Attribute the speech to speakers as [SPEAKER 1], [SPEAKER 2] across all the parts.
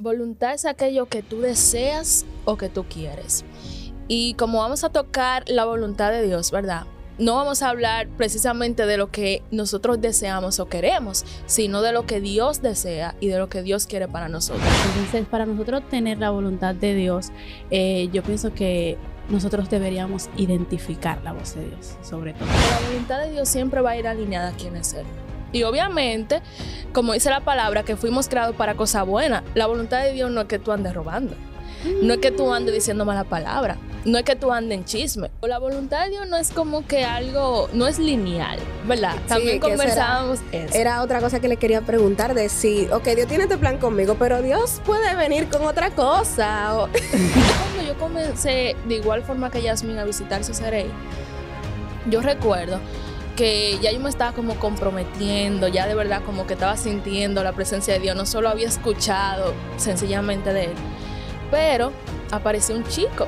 [SPEAKER 1] voluntad es aquello que tú deseas o que tú quieres. Y como vamos a tocar la voluntad de Dios, ¿verdad? No vamos a hablar precisamente de lo que nosotros deseamos o queremos, sino de lo que Dios desea y de lo que Dios quiere para nosotros.
[SPEAKER 2] Entonces, para nosotros tener la voluntad de Dios, eh, yo pienso que nosotros deberíamos identificar la voz de Dios, sobre todo.
[SPEAKER 1] La voluntad de Dios siempre va a ir alineada a quién es Él. Y obviamente, como dice la palabra, que fuimos creados para cosa buena. La voluntad de Dios no es que tú andes robando. No es que tú andes diciendo mala palabra. No es que tú andes en chisme. La voluntad de Dios no es como que algo, no es lineal, ¿verdad? También conversábamos
[SPEAKER 3] eso. Era otra cosa que le quería preguntar de si, ok, Dios tiene este plan conmigo, pero Dios puede venir con otra cosa.
[SPEAKER 1] Cuando yo comencé de igual forma que Yasmin a visitar su Ceserey, yo recuerdo que ya yo me estaba como comprometiendo, ya de verdad como que estaba sintiendo la presencia de Dios, no solo había escuchado sencillamente de Él, pero apareció un chico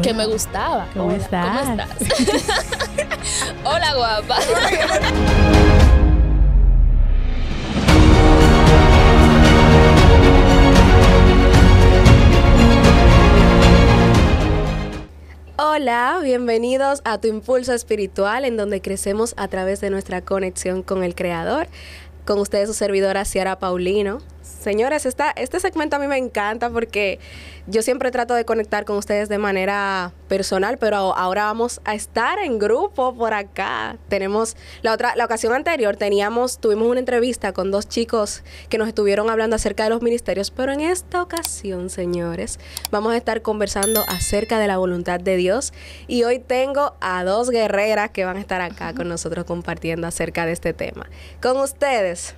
[SPEAKER 1] que me gustaba.
[SPEAKER 2] ¿Cómo estás?
[SPEAKER 1] ¿Cómo estás? Hola guapa.
[SPEAKER 3] Hola, bienvenidos a tu impulso espiritual en donde crecemos a través de nuestra conexión con el Creador. Con ustedes su servidora Ciara Paulino. Señores, esta, este segmento a mí me encanta porque yo siempre trato de conectar con ustedes de manera personal, pero ahora vamos a estar en grupo por acá. Tenemos la otra, la ocasión anterior teníamos, tuvimos una entrevista con dos chicos que nos estuvieron hablando acerca de los ministerios, pero en esta ocasión, señores, vamos a estar conversando acerca de la voluntad de Dios y hoy tengo a dos guerreras que van a estar acá con nosotros compartiendo acerca de este tema. Con ustedes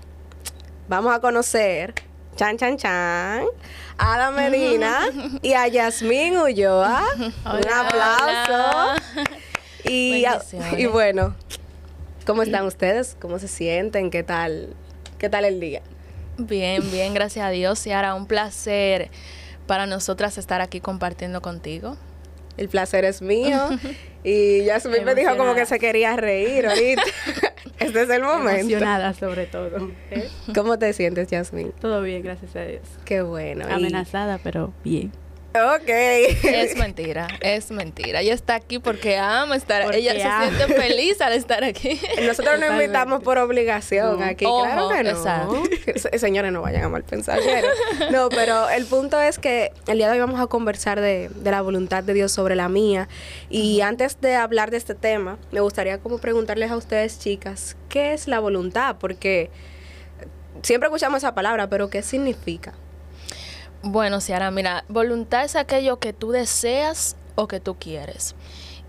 [SPEAKER 3] vamos a conocer chan, chan, chan, a Ada Medina y a Yasmín Ulloa. Un aplauso. Y, y bueno, ¿cómo están ustedes? ¿Cómo se sienten? ¿Qué tal? ¿Qué tal el día?
[SPEAKER 1] Bien, bien, gracias a Dios. Y ahora un placer para nosotras estar aquí compartiendo contigo.
[SPEAKER 3] El placer es mío. Y Yasmín me dijo como que se quería reír ahorita. Este es el momento.
[SPEAKER 2] Emocionada sobre todo.
[SPEAKER 3] ¿Eh? ¿Cómo te sientes, Yasmin?
[SPEAKER 2] Todo bien, gracias a Dios.
[SPEAKER 3] Qué bueno.
[SPEAKER 2] Amenazada, pero bien.
[SPEAKER 3] Ok.
[SPEAKER 1] Es mentira, es mentira. Ella está aquí porque ama estar. ella se siente feliz al estar aquí.
[SPEAKER 3] Nosotros no invitamos por obligación aquí, claro que no. Señores, no vayan a mal pensar. No, pero el punto es que el día de hoy vamos a conversar de, la voluntad de Dios sobre la mía. Y antes de hablar de este tema, me gustaría como preguntarles a ustedes, chicas, ¿qué es la voluntad? Porque siempre escuchamos esa palabra, pero ¿qué significa?
[SPEAKER 1] Bueno, Ciara, mira, voluntad es aquello que tú deseas o que tú quieres.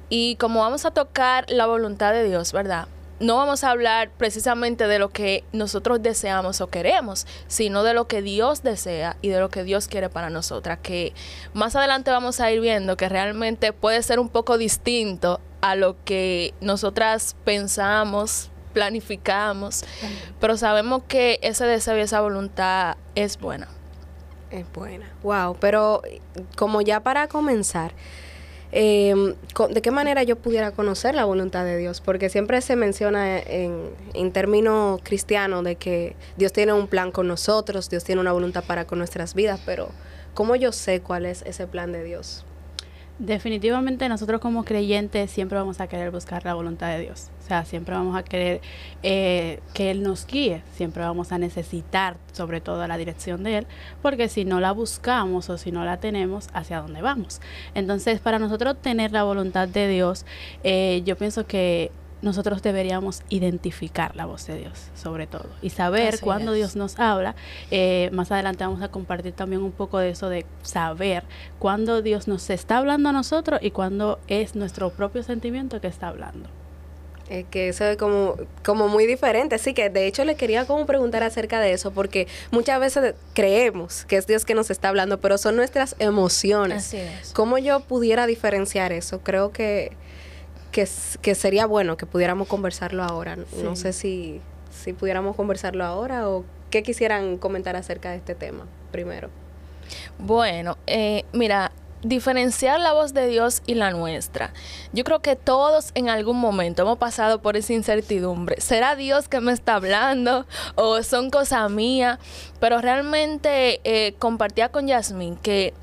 [SPEAKER 1] Y como vamos a tocar la voluntad de Dios, ¿verdad? No vamos a hablar precisamente de lo que nosotros deseamos o queremos, sino de lo que Dios desea y de lo que Dios quiere para nosotras, que más adelante vamos a ir viendo que realmente puede ser un poco distinto a lo que nosotras pensamos, planificamos, pero sabemos que ese deseo y esa voluntad es buena.
[SPEAKER 3] Es buena. Wow, pero como ya para comenzar, em, ¿de qué manera yo pudiera conocer la voluntad de Dios? Porque siempre se menciona en, en términos cristianos de que Dios tiene un plan con nosotros, Dios tiene una voluntad para con nuestras vidas, pero ¿cómo yo sé cuál es ese plan de Dios?
[SPEAKER 2] Definitivamente nosotros como creyentes siempre vamos a querer buscar la voluntad de Dios. O sea, siempre vamos a querer eh, que Él nos guíe, siempre vamos a necesitar sobre todo la dirección de Él, porque si no la buscamos o si no la tenemos, ¿hacia dónde vamos? Entonces, para nosotros tener la voluntad de Dios, eh, yo pienso que nosotros deberíamos identificar la voz de Dios, sobre todo, y saber cuando Dios nos habla. Eh, más adelante vamos a compartir también un poco de eso de saber cuándo Dios nos está hablando a nosotros y cuándo es nuestro propio sentimiento que está hablando.
[SPEAKER 3] Es que eso es como, como muy diferente. Así que de hecho le quería como preguntar acerca de eso, porque muchas veces creemos que es Dios que nos está hablando, pero son nuestras emociones.
[SPEAKER 1] Así es.
[SPEAKER 3] ¿Cómo yo pudiera diferenciar eso? Creo que que, que sería bueno que pudiéramos conversarlo ahora. No sé si, si pudiéramos conversarlo ahora o qué quisieran comentar acerca de este tema primero.
[SPEAKER 1] Bueno, eh, mira, diferenciar la voz de Dios y la nuestra. Yo creo que todos en algún momento hemos pasado por esa incertidumbre. ¿Será Dios que me está hablando o son cosas mías? Pero realmente eh, compartía con Yasmin que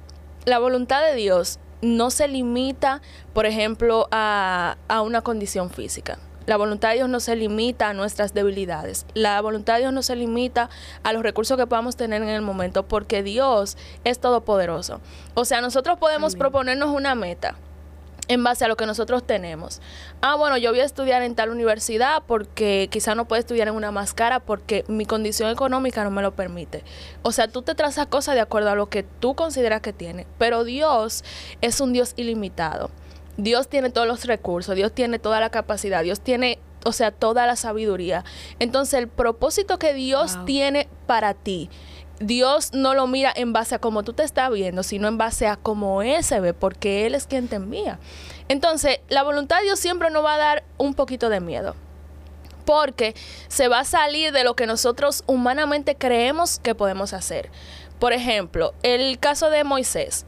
[SPEAKER 1] la voluntad de Dios no se limita, por ejemplo, a, a una condición física. La voluntad de Dios no se limita a nuestras debilidades. La voluntad de Dios no se limita a los recursos que podamos tener en el momento, porque Dios es todopoderoso. O sea, nosotros podemos proponernos una meta en base a lo que nosotros tenemos. Ah, bueno, yo voy a estudiar en tal universidad porque quizá no puedo estudiar en una más cara porque mi condición económica no me lo permite. O sea, tú te trazas cosas de acuerdo a lo que tú consideras que tiene, pero Dios es un Dios ilimitado. Dios tiene todos los recursos, Dios tiene toda la capacidad, Dios tiene, o sea, toda la sabiduría. Entonces, el propósito que Dios tiene para ti, Dios no lo mira en base a cómo tú te estás viendo, sino en base a cómo Él se ve, porque Él es quien te envía. Entonces, la voluntad de Dios siempre nos va a dar un poquito de miedo porque se va a salir de lo que nosotros humanamente creemos que podemos hacer. Por ejemplo, el caso de Moisés.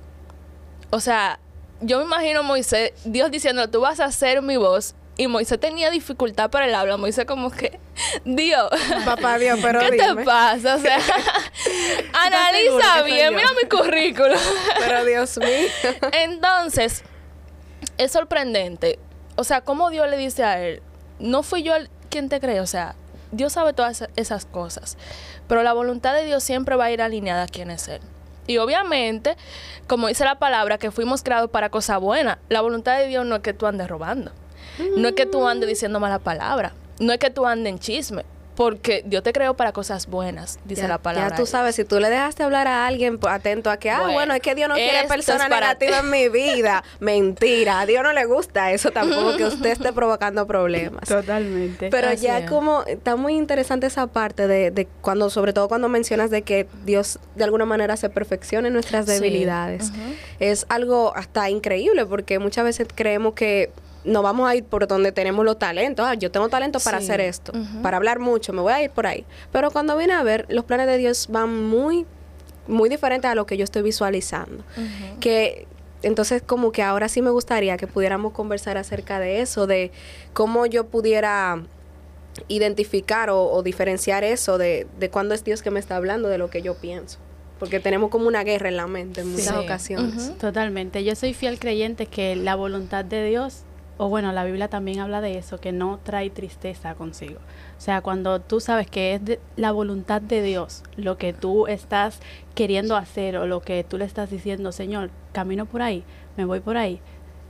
[SPEAKER 1] O sea, yo me imagino Moisés, Dios diciendo, tú vas a hacer mi voz. Y Moisés tenía dificultad para el habla. Moisés como que, Dios.
[SPEAKER 3] Papá Dios, pero
[SPEAKER 1] ¿Qué te pasa? O sea, analiza bien, mira mi currículum.
[SPEAKER 3] pero Dios mío.
[SPEAKER 1] Entonces, es sorprendente. O sea, cómo Dios le dice a él, no fui yo el, quien te cree. O sea, Dios sabe todas esas cosas. Pero la voluntad de Dios siempre va a ir alineada a quién es Él. Y obviamente, como dice la palabra, que fuimos creados para cosas buenas. La voluntad de Dios no es que tú andes robando. No es que tú andes diciendo mala palabra. No es que tú andes en chisme porque Dios te creó para cosas buenas, dice
[SPEAKER 3] ya,
[SPEAKER 1] la palabra.
[SPEAKER 3] Ya tú sabes, si tú le dejaste hablar a alguien pues, atento a que, ah, bueno, es que Dios no quiere personas negativas en mi vida. Mentira, a Dios no le gusta eso tampoco, que usted esté provocando problemas.
[SPEAKER 2] Totalmente.
[SPEAKER 3] Pero Así ya es. como, está muy interesante esa parte de, de, cuando, sobre todo cuando mencionas de que Dios de alguna manera se perfecciona en nuestras debilidades. Sí. Uh -huh. Es algo hasta increíble porque muchas veces creemos que no vamos a ir por donde tenemos los talentos. Ah, yo tengo talento para sí. hacer esto, uh -huh. para hablar mucho, me voy a ir por ahí. Pero cuando viene a ver, los planes de Dios van muy, muy diferentes a lo que yo estoy visualizando. Uh -huh. Que entonces como que ahora sí me gustaría que pudiéramos conversar acerca de eso, de cómo yo pudiera identificar o, o diferenciar eso de, de cuándo es Dios que me está hablando de lo que yo pienso porque tenemos como una guerra en la mente en muchas sí. ocasiones.
[SPEAKER 2] Uh -huh. Totalmente. Yo soy fiel creyente que la voluntad de Dios o bueno, la Biblia también habla de eso, que no trae tristeza consigo. O sea, cuando tú sabes que es la voluntad de Dios lo que tú estás queriendo hacer o lo que tú le estás diciendo, Señor, camino por ahí, me voy por ahí,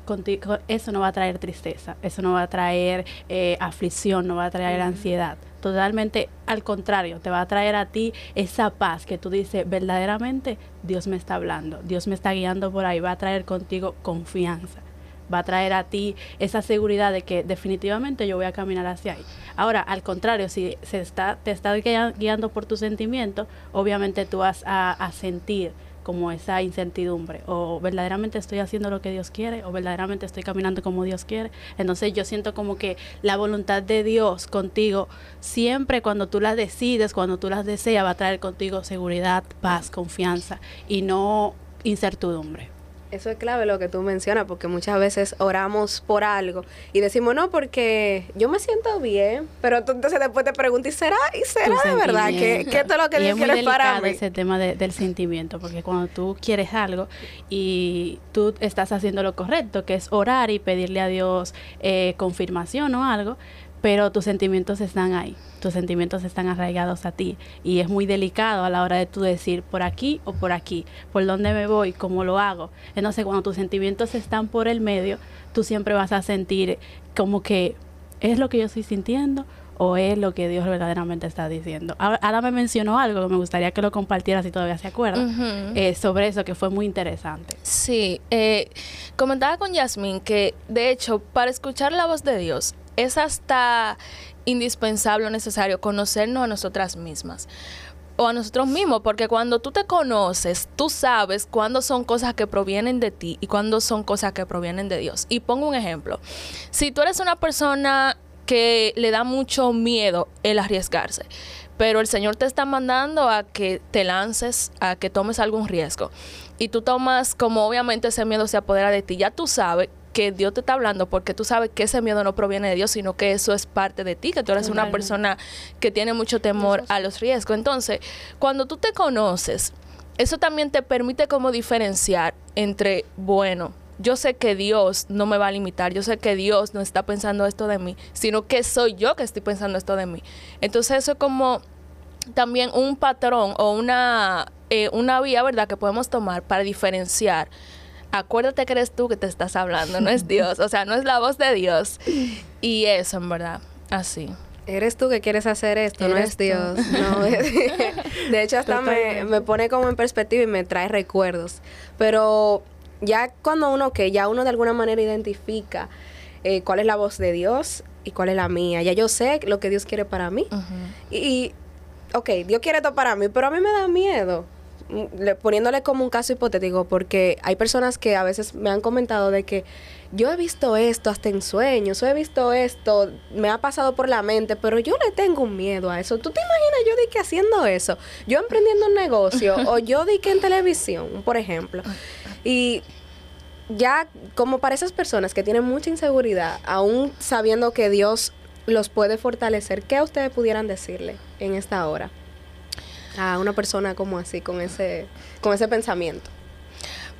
[SPEAKER 2] contigo, eso no va a traer tristeza, eso no va a traer eh, aflicción, no va a traer uh -huh. ansiedad. Totalmente al contrario, te va a traer a ti esa paz que tú dices, verdaderamente Dios me está hablando, Dios me está guiando por ahí, va a traer contigo confianza va a traer a ti esa seguridad de que definitivamente yo voy a caminar hacia ahí. Ahora, al contrario, si se está, te está guiando por tus sentimientos, obviamente tú vas a, sentir como esa incertidumbre o verdaderamente estoy haciendo lo que Dios quiere o verdaderamente estoy caminando como Dios quiere. Entonces yo siento como que la voluntad de Dios contigo siempre cuando tú la decides, cuando tú las deseas, va a traer contigo seguridad, paz, confianza y no incertidumbre.
[SPEAKER 3] Eso es clave lo que tú mencionas, porque muchas veces oramos por algo y decimos, no, porque yo me siento bien, pero tú entonces después te preguntas, ¿y será, ¿Y será de verdad que, esto es lo que Dios quiere para mí?
[SPEAKER 2] ese tema de, del sentimiento, porque cuando tú quieres algo y tú estás haciendo lo correcto, que es orar y pedirle a Dios eh, confirmación o algo, pero tus sentimientos están ahí, tus sentimientos están arraigados a ti y es muy delicado a la hora de tú decir por aquí o por aquí, por dónde me voy, cómo lo hago. Entonces cuando tus sentimientos están por el medio, tú siempre vas a sentir como que es lo que yo estoy sintiendo o es lo que Dios verdaderamente está diciendo. Ahora me mencionó algo que me gustaría que lo compartiera si todavía se acuerda, uh -huh. eh, sobre eso que fue muy interesante.
[SPEAKER 1] Sí, eh, comentaba con Yasmin que de hecho para escuchar la voz de Dios es hasta indispensable o necesario conocernos a nosotras mismas o a nosotros mismos, porque cuando tú te conoces, tú sabes cuándo son cosas que provienen de ti y cuándo son cosas que provienen de Dios. Y pongo un ejemplo. Si tú eres una persona que le da mucho miedo el arriesgarse, pero el Señor te está mandando a que te lances, a que tomes algún riesgo. Y tú tomas como obviamente ese miedo se apodera de ti, ya tú sabes que Dios te está hablando porque tú sabes que ese miedo no proviene de Dios, sino que eso es parte de ti, que tú eres una persona que tiene mucho temor a los riesgos. Entonces, cuando tú te conoces, eso también te permite como diferenciar entre, bueno, yo sé que Dios no me va a limitar, yo sé que Dios no está pensando esto de mí, sino que soy yo que estoy pensando esto de mí. Entonces eso es como también un patrón o una, eh, una vía, ¿verdad?, que podemos tomar para diferenciar. Acuérdate que eres tú que te estás hablando, no es Dios, o sea, no es la voz de Dios. Y eso, en verdad, así.
[SPEAKER 3] Eres tú que quieres hacer esto, no es Dios. No, de hecho, hasta me, me, pone como en perspectiva y me trae recuerdos. Pero ya cuando uno, que ya uno de alguna manera identifica eh, cuál es la voz de Dios y cuál es la mía, ya yo sé lo que Dios quiere para mí. y, ok, Dios quiere todo para mí, pero a mí me da miedo. Mm, poniéndole como un caso hipotético, porque hay personas que a veces me han comentado de que yo he visto esto hasta en sueños, he visto esto, me ha pasado por la mente, pero yo le tengo un miedo a eso. ¿Tú te imaginas yo di que haciendo eso? Yo emprendiendo un negocio, o yo di que en televisión, por ejemplo. Y ya como para esas personas que tienen mucha inseguridad, aún sabiendo que Dios los puede fortalecer, ¿qué ustedes pudieran decirle en esta hora a una persona como así, con ese, con ese pensamiento?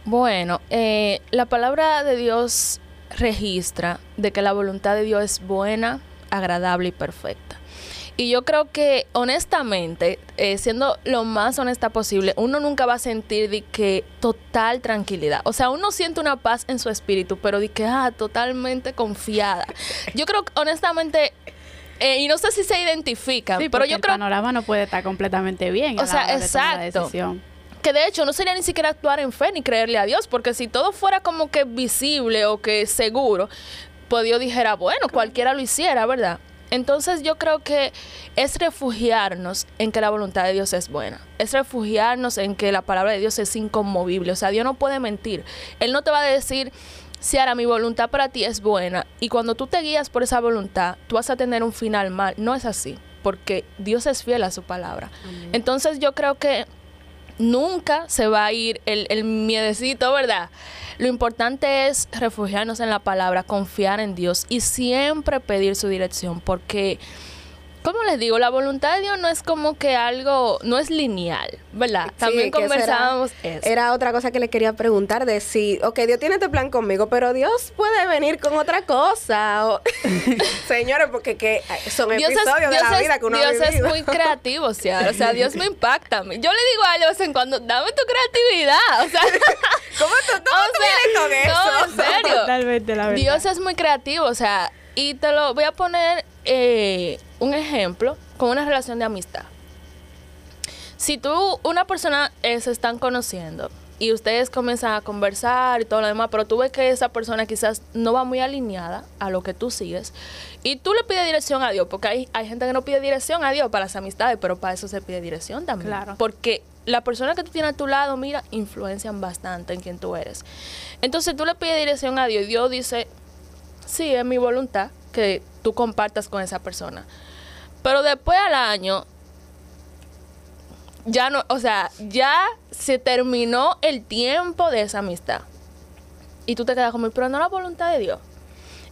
[SPEAKER 1] Bueno, eh, la palabra de Dios registra de que la voluntad de Dios es buena, agradable y perfecta. Y yo creo que honestamente, eh, siendo lo más honesta posible, uno nunca va a sentir de que total tranquilidad. O sea, uno siente una paz en su espíritu, pero de que, ah, totalmente confiada. Yo creo que honestamente eh, y no sé si se identifica, pero yo
[SPEAKER 2] el
[SPEAKER 1] creo...
[SPEAKER 2] El panorama no puede estar completamente bien.
[SPEAKER 1] O sea, exacto. Que de hecho no sería ni siquiera actuar en fe ni creerle a Dios, porque si todo fuera como que visible o que seguro, pues Dios dijera, bueno, cualquiera lo hiciera, ¿verdad? Entonces yo creo que es refugiarnos en que la voluntad de Dios es buena. Es refugiarnos en que la palabra de Dios es inconmovible. O sea, Dios no puede mentir. Él no te va a decir, si ahora mi voluntad para ti es buena. Y cuando tú te guías por esa voluntad, tú vas a tener un final mal. No es así, porque Dios es fiel a su palabra. Entonces yo creo que nunca se va a ir el, el miedecito, ¿verdad? Lo importante es refugiarnos en la palabra, confiar en Dios y siempre pedir su dirección, porque ¿Cómo les digo? La voluntad de Dios no es como que algo, no es lineal, ¿verdad? También conversábamos
[SPEAKER 3] eso. Era otra cosa que le quería preguntar de si, ok, Dios tiene este plan conmigo, pero Dios puede venir con otra cosa. Señores, porque que son episodios de la vida que uno
[SPEAKER 1] Dios es muy creativo, o sea, o sea, Dios me impacta. Yo le digo a él de vez en cuando, dame tu creatividad, o sea...
[SPEAKER 3] ¿Cómo tú, cómo tú con eso?
[SPEAKER 1] En serio. Totalmente, la verdad. Dios es muy creativo, o sea, y te lo voy a poner eh, un ejemplo con una relación de amistad. Si tú, una persona eh, se están conociendo y ustedes comienzan a conversar y todo lo demás, pero tú ves que esa persona quizás no va muy alineada a lo que tú sigues y tú le pides dirección a Dios, porque hay, hay gente que no pide dirección a Dios para las amistades, pero para eso se pide dirección también. Claro. Porque la persona que tú tienes a tu lado, mira, influencian bastante en quien tú eres. Entonces tú le pides dirección a Dios y Dios dice, sí, es mi voluntad que tú compartas con esa persona. Pero después al año, ya no, o sea, ya se terminó el tiempo de esa amistad. Y tú te quedas como, pero no la voluntad de Dios.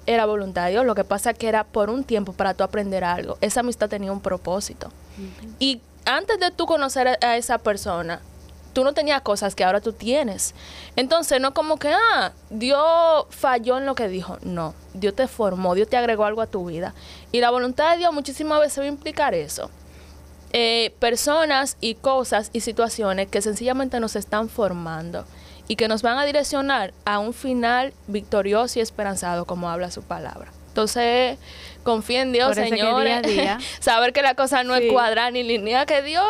[SPEAKER 1] Era voluntad de Dios. Lo que pasa es que era por un tiempo para tú aprender algo. Esa amistad tenía un propósito. Y antes de tú conocer a esa persona, tú no tenías cosas que ahora tú tienes. Entonces, no como que, ah, Dios falló en lo que dijo. No, Dios te formó, Dios te agregó algo a tu vida. Y la voluntad de Dios muchísimas veces va a implicar eso. Eh, personas y cosas y situaciones que sencillamente nos están formando y que nos van a direccionar a un final victorioso y esperanzado, como habla su palabra. Entonces, confía en Dios, Señor. Saber que la cosa no es cuadrada ni lineal, que Dios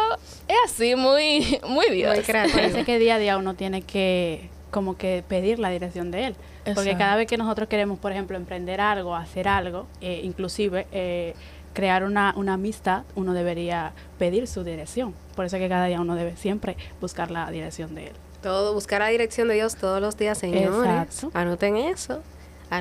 [SPEAKER 1] es así, muy, muy Dios. Muy
[SPEAKER 2] Parece que día a día uno tiene que como que pedir la dirección de Él. Porque cada vez que nosotros queremos, por ejemplo, emprender algo, hacer algo, eh, inclusive eh, crear una, una amistad, uno debería pedir su dirección. Por eso que cada día uno debe siempre buscar la dirección de Él.
[SPEAKER 3] Todo, buscar la dirección de Dios todos los días, señores. Anoten eso.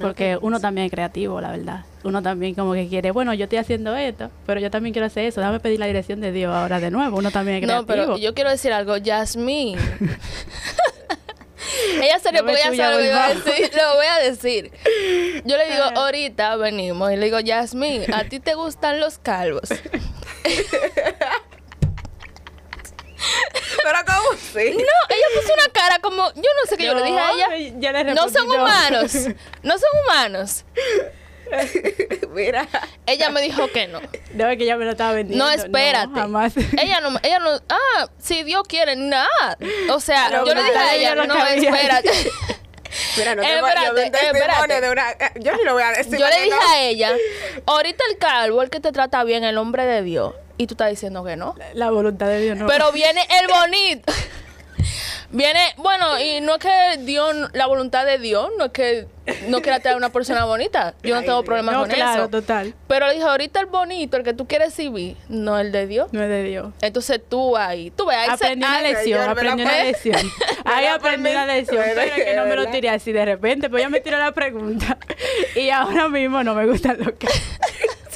[SPEAKER 2] Porque
[SPEAKER 3] que
[SPEAKER 2] uno también es creativo, la verdad. Uno también como que quiere, bueno, yo estoy haciendo esto, pero yo también quiero hacer eso. Déjame pedir la dirección de Dios ahora de nuevo. Uno también es creativo.
[SPEAKER 1] No, pero yo quiero decir algo. Yasmín. Ella serio
[SPEAKER 2] No
[SPEAKER 1] porque ella
[SPEAKER 2] tuya,
[SPEAKER 1] sabe lo que iba a decir. Lo voy a decir. Yo le digo, ahorita venimos. Y le digo, Yasmín, ¿a ti te gustan los calvos? No, ella puso una cara como, yo no sé qué yo le dije a ella.
[SPEAKER 2] yo le
[SPEAKER 1] No son humanos. No son humanos.
[SPEAKER 3] Mira.
[SPEAKER 1] Ella me dijo que no.
[SPEAKER 2] No, es que ella me lo estaba vendiendo.
[SPEAKER 1] No, espérate.
[SPEAKER 2] jamás.
[SPEAKER 1] Ella no, ella no, ah, si Dios quiere, nada. O sea,
[SPEAKER 3] Pero
[SPEAKER 1] yo le dije a
[SPEAKER 3] ella
[SPEAKER 2] no
[SPEAKER 1] no, espérate.
[SPEAKER 3] Mira, no te va- yo
[SPEAKER 1] espérate, espérate.
[SPEAKER 3] de una... Yo ni lo voy a decir.
[SPEAKER 1] Yo le dije
[SPEAKER 3] no.
[SPEAKER 1] a ella, ahorita el calvo, el que te trata bien, el hombre de Dios. Y tú estás diciendo que no.
[SPEAKER 2] La voluntad de Dios no.
[SPEAKER 1] Pero viene el bonito. Viene, bueno, y no es que Dios, la voluntad de Dios, no es que no quiera traer una persona bonita. Yo no
[SPEAKER 3] Ay,
[SPEAKER 1] tengo problemas
[SPEAKER 2] no,
[SPEAKER 1] con
[SPEAKER 2] claro,
[SPEAKER 1] eso.
[SPEAKER 2] total.
[SPEAKER 1] Pero le dije, ahorita el bonito, el que tú quieres recibir, no el de Dios.
[SPEAKER 2] No es de Dios.
[SPEAKER 1] Entonces tú ahí, tú ves, ahí se-
[SPEAKER 2] Aprendí una
[SPEAKER 1] ay,
[SPEAKER 2] lección, aprendí una lección. Ahí aprendí una lección,
[SPEAKER 3] Pero
[SPEAKER 2] es que no me lo tiré así de repente, pues ya me tiró la pregunta. Y ahora mismo no me gustan los calvos.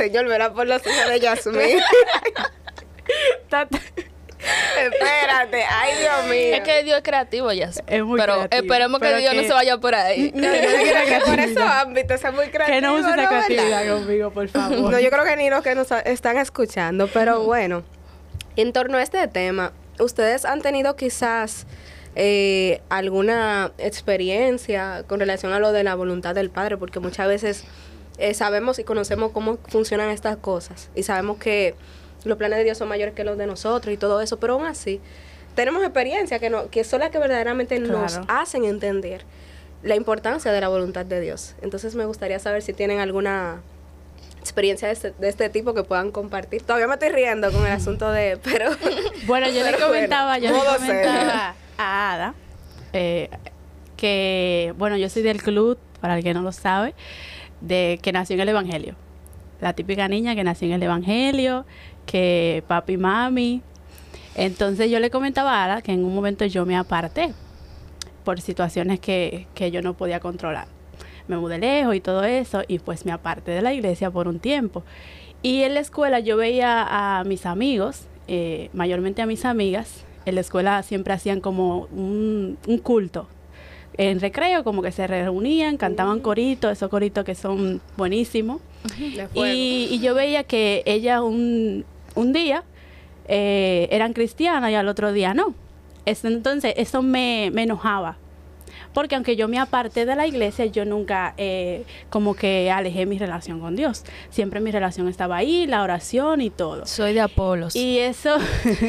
[SPEAKER 3] Señor, verá por los hijos de Yasmín. Espérate. Ay, Dios mío.
[SPEAKER 1] Es que Dios es creativo, ya.
[SPEAKER 2] Es muy
[SPEAKER 1] Pero
[SPEAKER 2] creativo,
[SPEAKER 1] esperemos que
[SPEAKER 2] pero
[SPEAKER 1] Dios no se vaya por ahí.
[SPEAKER 3] No, yo creo que por esos ámbitos es muy creativo.
[SPEAKER 2] Que no use esa
[SPEAKER 3] ¿no, verdad?
[SPEAKER 2] creatividad conmigo, por favor.
[SPEAKER 3] No, yo creo que ni los que nos están escuchando, pero bueno, en torno a este tema, ¿ustedes han tenido quizás eh, alguna experiencia con relación a lo de la voluntad del Padre? Porque muchas veces eh, sabemos y conocemos cómo funcionan estas cosas y sabemos que los planes de Dios son mayores que los de nosotros y todo eso, pero aún así tenemos experiencias que, no, que son las que verdaderamente nos hacen entender la importancia de la voluntad de Dios. Entonces me gustaría saber si tienen alguna experiencia de este, de este tipo que puedan compartir. Todavía me estoy riendo con el asunto de, pero
[SPEAKER 2] Bueno, yo le
[SPEAKER 3] Pero
[SPEAKER 2] comentaba,
[SPEAKER 3] bueno,
[SPEAKER 2] yo le comentaba a Ada eh, que, bueno, yo soy del club, para el que no lo sabe, de que nació en el Evangelio. La típica niña que nació en el Evangelio, que papi mami. Entonces yo le comentaba a Ada que en un momento yo me aparté por situaciones que, que yo no podía controlar. Me mudé lejos y todo eso, y pues me aparté de la iglesia por un tiempo. Y en la escuela yo veía a mis amigos, eh, mayormente a mis amigas, en la escuela siempre hacían como un culto. En recreo como que se reunían, cantaban coritos, esos coritos que son buenísimos. Y, y yo veía que ella un, un día eh, eran cristianas y al otro día no. Es- entonces eso me, me enojaba. Porque aunque yo me aparté de la iglesia, yo nunca eh, como que alejé mi relación con Dios. Siempre mi relación estaba ahí, la oración y todo.
[SPEAKER 1] Soy de Apolos.
[SPEAKER 2] Y eso,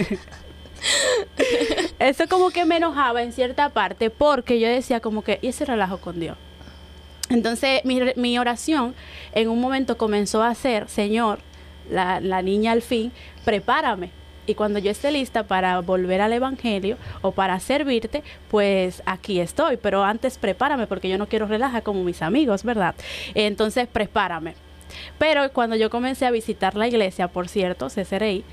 [SPEAKER 2] eso como que me enojaba en cierta parte porque yo decía como que, ¿y ese relajo con Dios? Entonces mi, mi oración en un momento comenzó a ser, Señor, la, la niña al fin, prepárame. Y cuando yo esté lista para volver al Evangelio o para servirte, pues aquí estoy. Pero antes prepárame porque yo no quiero relajar como mis amigos, ¿verdad? Entonces prepárame. Pero cuando yo comencé a visitar la iglesia, por cierto, CCRI,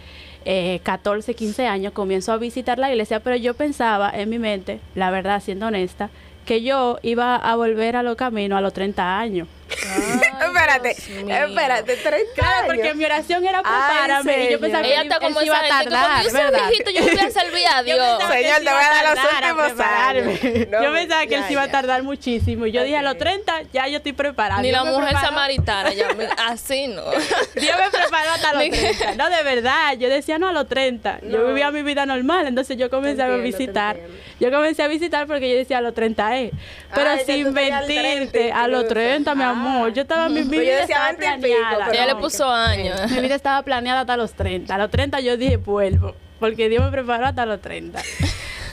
[SPEAKER 2] eh, 14, 15 años, comienzo a visitar la iglesia, pero yo pensaba en mi mente, la verdad, siendo honesta, que yo iba a volver a los caminos a los 30 años.
[SPEAKER 3] Espérate,
[SPEAKER 1] mío.
[SPEAKER 3] espérate, 30
[SPEAKER 2] Claro, porque mi oración era
[SPEAKER 3] Ay,
[SPEAKER 2] prepárame y yo pensaba que
[SPEAKER 1] Ella está como
[SPEAKER 2] iba a tardar,
[SPEAKER 1] yo viejito, yo voy a servir a Dios.
[SPEAKER 3] Señor, te
[SPEAKER 2] iba
[SPEAKER 3] voy a dar los últimos años. No,
[SPEAKER 2] yo pensaba que él se iba a tardar muchísimo. Y yo dije, a los
[SPEAKER 3] Ok.
[SPEAKER 2] 30 ya yo estoy preparada.
[SPEAKER 1] Ni
[SPEAKER 2] Dios
[SPEAKER 1] la
[SPEAKER 2] me
[SPEAKER 1] mujer
[SPEAKER 2] preparó-
[SPEAKER 1] samaritana, ya, así no.
[SPEAKER 2] Dios me preparó hasta los
[SPEAKER 1] Ni-
[SPEAKER 2] 30. No, de verdad. Yo decía, no, a los 30. Yo vivía mi vida normal. Entonces yo comencé a
[SPEAKER 3] entiendo,
[SPEAKER 2] visitar. Yo comencé a visitar porque yo decía, a los 30 es. Pero
[SPEAKER 3] Ay,
[SPEAKER 2] sin mentirte,
[SPEAKER 3] 30
[SPEAKER 2] a los
[SPEAKER 3] incluso.
[SPEAKER 2] 30, mi
[SPEAKER 3] Ah.
[SPEAKER 2] amor. Yo estaba, mi, mi
[SPEAKER 3] yo
[SPEAKER 2] vida
[SPEAKER 3] decía
[SPEAKER 2] estaba
[SPEAKER 3] 20 y pico,
[SPEAKER 2] planeada.
[SPEAKER 3] pero
[SPEAKER 1] Ella le puso años.
[SPEAKER 2] Mi vida estaba planeada hasta los 30. A los 30 yo dije, vuelvo. Porque Dios me preparó hasta los 30.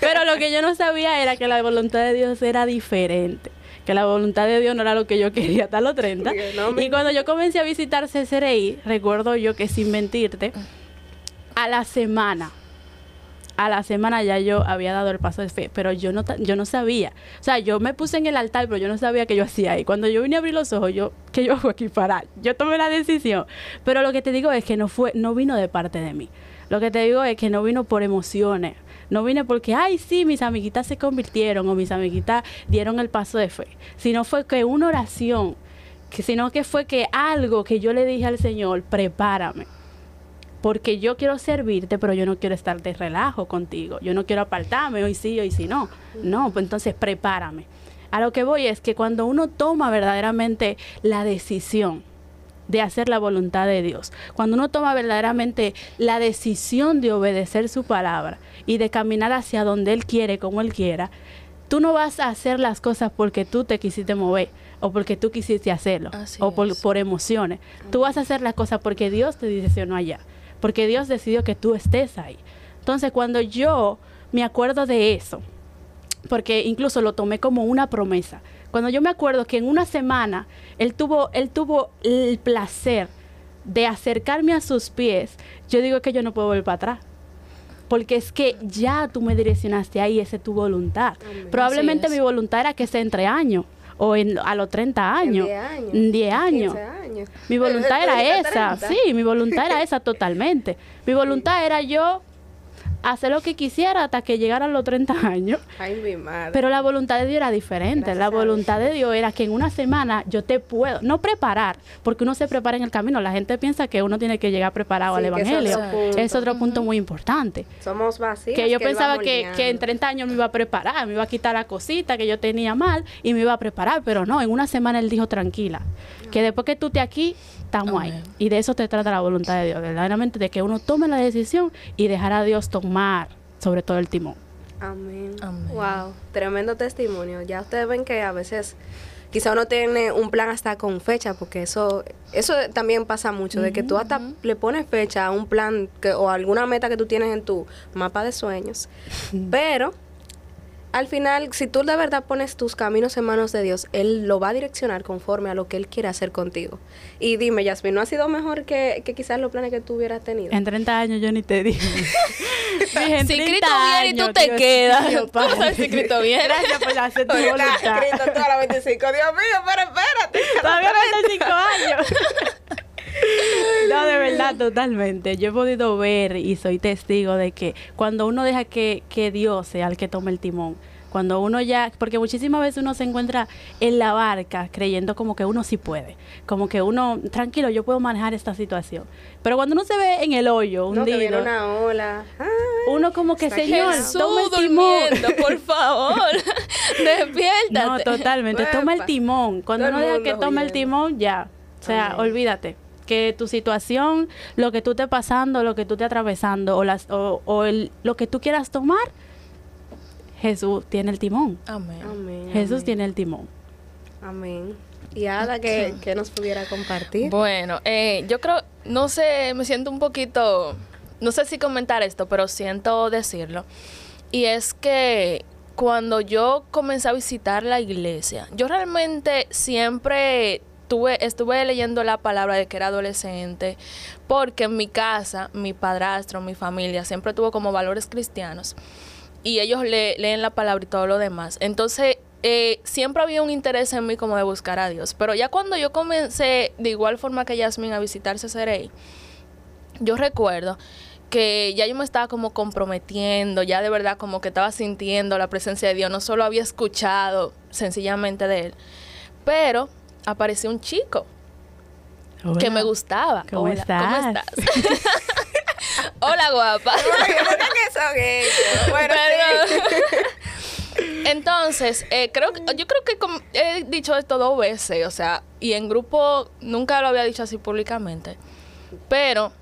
[SPEAKER 2] Pero lo que yo no sabía era que la voluntad de Dios era diferente. Que la voluntad de Dios no era lo que yo quería hasta los 30.
[SPEAKER 3] Porque no me-
[SPEAKER 2] Y cuando yo comencé a visitar CCRI, recuerdo yo que sin mentirte, a la semana, a la semana ya yo había dado el paso de fe, pero yo no, yo no sabía. O sea, yo me puse en el altar, pero yo no sabía qué yo hacía ahí. Cuando yo vine a abrir los ojos, yo, ¿qué yo hago aquí para? Yo tomé la decisión. Pero lo que te digo es que no fue, no vino de parte de mí. Lo que te digo es que no vino por emociones. No vine porque, ay, sí, mis amiguitas se convirtieron o mis amiguitas dieron el paso de fe. Sino fue que una oración, que, sino que fue que algo que yo le dije al Señor, prepárame. Porque yo quiero servirte, pero yo no quiero estar de relajo contigo. Yo no quiero apartarme, hoy sí, hoy sí no. No, pues entonces prepárame. A lo que voy es que cuando uno toma verdaderamente la decisión, de hacer la voluntad de Dios. Cuando uno toma verdaderamente la decisión de obedecer su palabra y de caminar hacia donde Él quiere, como Él quiera, tú no vas a hacer las cosas porque tú te quisiste mover o porque tú quisiste hacerlo o por, emociones. Tú vas a hacer las cosas porque Dios te direccionó allá, porque Dios decidió que tú estés ahí. Entonces cuando yo me acuerdo de eso, porque incluso lo tomé como una promesa, cuando yo me acuerdo que en una semana él tuvo, él tuvo el placer de acercarme a sus pies, yo digo que yo no puedo volver para atrás. Porque es que ya tú me direccionaste ahí, esa es tu voluntad. Probablemente mi voluntad era que sea entre años o en, a los 30 años. 10 años. años. Mi voluntad era esa, sí, mi voluntad era esa totalmente. Mi voluntad era yo hacer lo que quisiera hasta que llegaran los 30 años.
[SPEAKER 3] Ay, mi madre.
[SPEAKER 2] Pero la voluntad de Dios era diferente. la voluntad de Dios era que en una semana yo te puedo, no preparar, porque uno se prepara en el camino. La gente piensa que uno tiene que llegar preparado al Evangelio. Es otro, punto. muy importante.
[SPEAKER 3] Somos vacíos.
[SPEAKER 2] Que yo pensaba que, que, en 30 años me iba a preparar, me iba a quitar la cosita que yo tenía mal y me iba a preparar, pero no, en una semana él dijo tranquila, que después que tú te aquí, estamos ahí. Y de eso te trata la voluntad de Dios, verdaderamente de que uno tome la decisión y dejar a Dios tomar sobre todo el timón.
[SPEAKER 3] Amén. Wow, tremendo testimonio. Ya ustedes ven que a veces quizá uno tiene un plan hasta con fecha, porque eso eso también pasa mucho, de que tú hasta le pones fecha a un plan que, o alguna meta que tú tienes en tu mapa de sueños, pero al final, si tú de verdad pones tus caminos en manos de Dios, Él lo va a direccionar conforme a lo que Él quiere hacer contigo. Y dime, Yasmin, ¿no ha sido mejor que, quizás los planes que tú hubieras tenido?
[SPEAKER 2] En 30 años yo ni te digo.
[SPEAKER 1] si Cristo viene y tú te quedas. si Cristo viene.
[SPEAKER 2] Gracias por hacer tu voluntad.
[SPEAKER 3] Cristo toda la 25. Dios mío, pero espérate.
[SPEAKER 2] Todavía 25 años. No, de verdad, totalmente. Yo he podido ver y soy testigo de que cuando uno deja que, que Dios sea el que tome el timón, cuando uno ya, porque muchísimas veces uno se encuentra en la barca creyendo como que uno sí puede, como que uno, tranquilo, yo puedo manejar esta situación. Pero cuando uno se ve en el hoyo, hundido,
[SPEAKER 3] no, una ola.
[SPEAKER 2] uno como que, señor, toma el timón.
[SPEAKER 1] por favor, despiértate.
[SPEAKER 2] No, totalmente, toma el timón. Cuando uno deja que tome el timón, ya, o sea, olvídate que tu situación, lo que tú estés pasando, lo que tú estés atravesando o, las, o, el, lo que tú quieras tomar, Jesús tiene el timón.
[SPEAKER 1] Amén.
[SPEAKER 2] Jesús tiene el timón.
[SPEAKER 3] Amén. Y Ada, que, nos pudiera compartir.
[SPEAKER 1] Bueno, eh, yo creo, no sé, me siento un poquito, no sé si comentar esto, pero siento decirlo. Y es que cuando yo comencé a visitar la iglesia, yo realmente siempre estuve leyendo la palabra de que era adolescente, porque en mi casa, mi padrastro, mi familia, siempre tuvo como valores cristianos. Y ellos leen la palabra y todo lo demás. Entonces, eh, siempre había un interés en mí como de buscar a Dios. Pero ya cuando yo comencé, de igual forma que Yasmin, a visitar CCRI, yo recuerdo que ya yo me estaba como comprometiendo, ya de verdad como que estaba sintiendo la presencia de Dios, no solo había escuchado sencillamente de Él, pero apareció un chico que me gustaba.
[SPEAKER 2] ¿Cómo estás? ¿Cómo estás?
[SPEAKER 1] Hola, guapa. bueno, Entonces, eh, creo yo creo que he dicho esto dos veces, o sea, y en grupo nunca lo había dicho así públicamente. Pero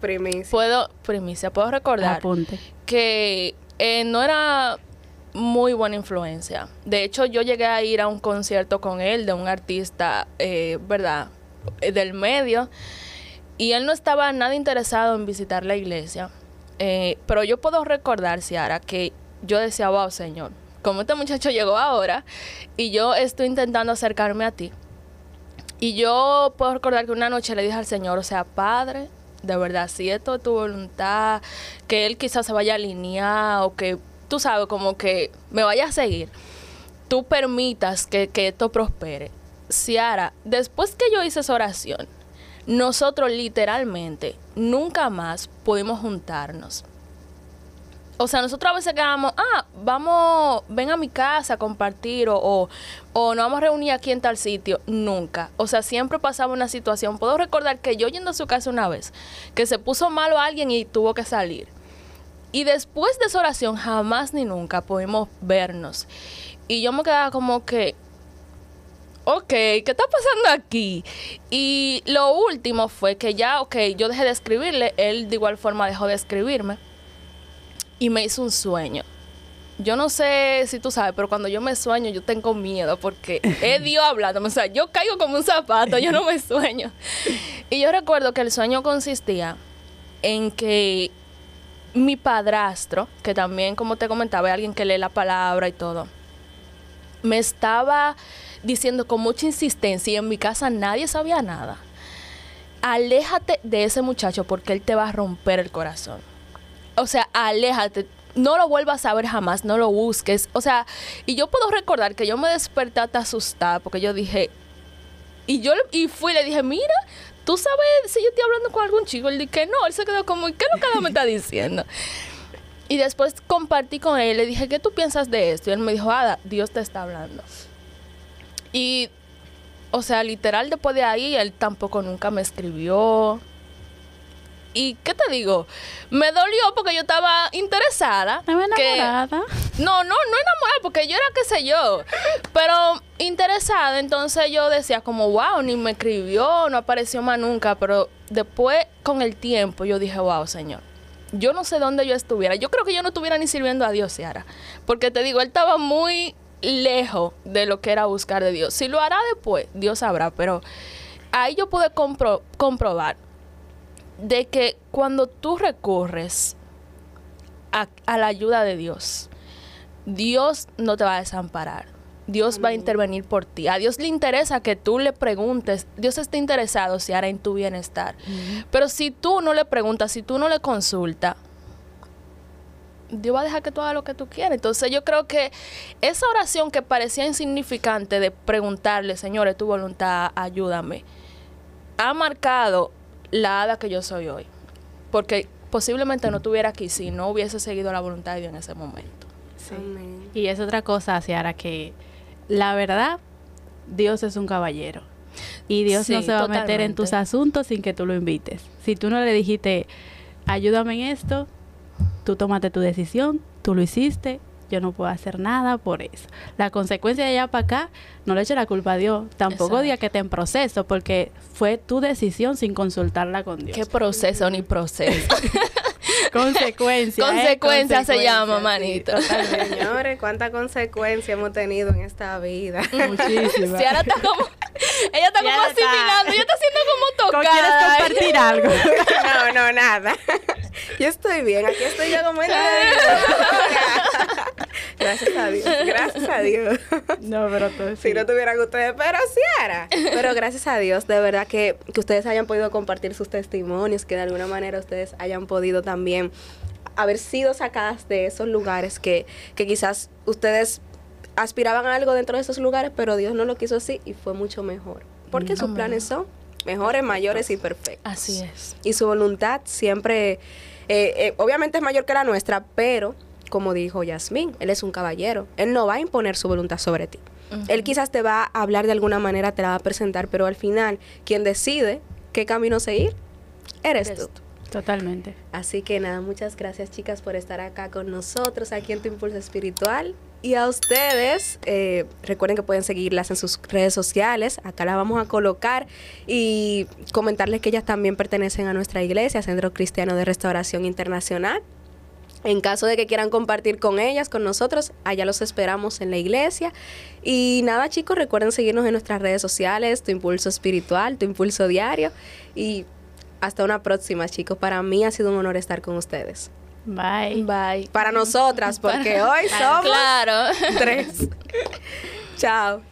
[SPEAKER 3] primicia.
[SPEAKER 1] Puedo primicia, puedo recordar que eh, no era muy buena influencia. De hecho, yo llegué a ir a un concierto con él de un artista, eh, ¿verdad? Eh, del medio. Y él no estaba nada interesado en visitar la iglesia. Eh, pero yo puedo recordar, Ciara, que yo decía, wow, Señor, como este muchacho llegó ahora y yo estoy intentando acercarme a ti. Y yo puedo recordar que una noche le dije al Señor, o sea, Padre, de verdad, si esto es tu voluntad, que Él quizás se vaya a alinear o que tú sabes, como que me vaya a seguir, tú permitas que, esto prospere. Ciara, después que yo hice esa oración, nosotros literalmente nunca más pudimos juntarnos. o sea, nosotros a veces quedamos, ah, vamos, ven a mi casa a compartir o, o, o nos vamos a reunir aquí en tal sitio. Nunca. O sea, siempre pasaba una situación. Puedo recordar que yo yendo a su casa una vez, que se puso malo a alguien y tuvo que salir. Y después de esa oración, jamás ni nunca pudimos vernos. Y yo me quedaba como que, ok, ¿qué está pasando aquí? Y lo último fue que ya, ok, yo dejé de escribirle, él de igual forma dejó de escribirme y me hizo un sueño. Yo no sé si tú sabes, pero cuando yo me sueño yo tengo miedo porque es Dios hablando. O sea, yo caigo como un zapato, yo no me sueño. Y yo recuerdo que el sueño consistía en que mi padrastro, que también como te comentaba, es alguien que lee la palabra y todo, me estaba diciendo con mucha insistencia y en mi casa nadie sabía nada. Aléjate de ese muchacho porque él te va a romper el corazón o sea, aléjate, no lo vuelvas a ver jamás, no lo busques. O sea, y yo puedo recordar que yo me desperté asustada porque yo dije, y yo y fui y le dije, mira, tú sabes si yo estoy hablando con algún chico. Él dije, no, él se quedó como, ¿qué es lo que me está diciendo? Y después compartí con él, le dije, ¿qué tú piensas de esto? Y él me dijo, Ada, Dios te está hablando. Y, o sea, literal, después de ahí, él tampoco nunca me escribió. Y, ¿qué te digo? Me dolió porque yo estaba interesada.
[SPEAKER 2] ¿Estaba enamorada?
[SPEAKER 1] no, no, no enamorada, porque yo era qué sé yo. Pero interesada, entonces yo decía como, wow, ni me escribió, no apareció más nunca. Pero después, con el tiempo, yo dije, wow, señor. Yo no sé dónde yo estuviera. Yo creo que yo no estuviera ni sirviendo a Dios, Ciara. Porque te digo, él estaba muy lejos de lo que era buscar de Dios. Si lo hará después, Dios sabrá. Pero ahí yo pude comprobar de que cuando tú recurres a, la ayuda de Dios, Dios no te va a desamparar. Dios va a intervenir por ti. A Dios le interesa que tú le preguntes. Dios está interesado si hará en tu bienestar. Pero si tú no le preguntas, si tú no le consultas, Dios va a dejar que tú hagas lo que tú quieras. Entonces yo creo que esa oración que parecía insignificante de preguntarle, Señor, es tu voluntad, ayúdame, ha marcado la hada que yo soy hoy. Porque posiblemente no estuviera aquí si no hubiese seguido la voluntad de Dios en ese momento.
[SPEAKER 2] Sí. Y es otra cosa, Ciara, que la verdad, Dios es un caballero. Y Dios no se va a meter en tus asuntos sin que tú lo invites. Si tú no le dijiste, ayúdame en esto, tú tomaste tu decisión, tú lo hiciste yo no puedo hacer nada por eso. La consecuencia de allá para acá, no le eche la culpa a Dios. Tampoco diga que esté en proceso, porque fue tu decisión sin consultarla con Dios.
[SPEAKER 1] ¿Qué proceso ni proceso?
[SPEAKER 2] consecuencia.
[SPEAKER 1] consecuencia se llama, manito.
[SPEAKER 3] Señores, cuánta consecuencia hemos tenido en esta vida.
[SPEAKER 2] Muchísimas.
[SPEAKER 1] Si ahora está como, ella está como asimilando, ella está haciendo como tocada.
[SPEAKER 2] ¿Quieres compartir algo?
[SPEAKER 3] no, no, nada. Yo estoy bien, aquí estoy yo como Gracias a Dios, gracias a Dios.
[SPEAKER 2] No, pero todo
[SPEAKER 3] Si no tuvieran ustedes, pero Ciara. Pero gracias a Dios, de verdad que, que ustedes hayan podido compartir sus testimonios, que de alguna manera ustedes hayan podido también haber sido sacadas de esos lugares que, que quizás ustedes aspiraban a algo dentro de esos lugares, pero Dios no lo quiso así y fue mucho mejor. Porque sus planes son mejores, mayores y perfectos.
[SPEAKER 1] Así es.
[SPEAKER 3] Y su voluntad siempre, eh, eh, obviamente es mayor que la nuestra, pero como dijo Yasmín, él es un caballero. Él no va a imponer su voluntad sobre ti. Él quizás te va a hablar de alguna manera, te la va a presentar, pero al final, quien decide qué camino seguir, eres, tú.
[SPEAKER 2] Totalmente.
[SPEAKER 3] Así que nada, muchas gracias chicas por estar acá con nosotros, aquí en Tu Impulso Espiritual. Y a ustedes, eh, recuerden que pueden seguirlas en sus redes sociales, acá las vamos a colocar y comentarles que ellas también pertenecen a nuestra iglesia, Centro Cristiano de Restauración Internacional. En caso de que quieran compartir con ellas, con nosotros, allá los esperamos en la iglesia. Y nada, chicos, recuerden seguirnos en nuestras redes sociales, Tu Impulso Espiritual, Tu Impulso Diario. Y hasta una próxima, chicos. Para mí ha sido un honor estar con ustedes.
[SPEAKER 2] Bye.
[SPEAKER 1] Bye.
[SPEAKER 3] Para nosotras, porque hoy somos
[SPEAKER 1] claro.
[SPEAKER 3] tres. Chao.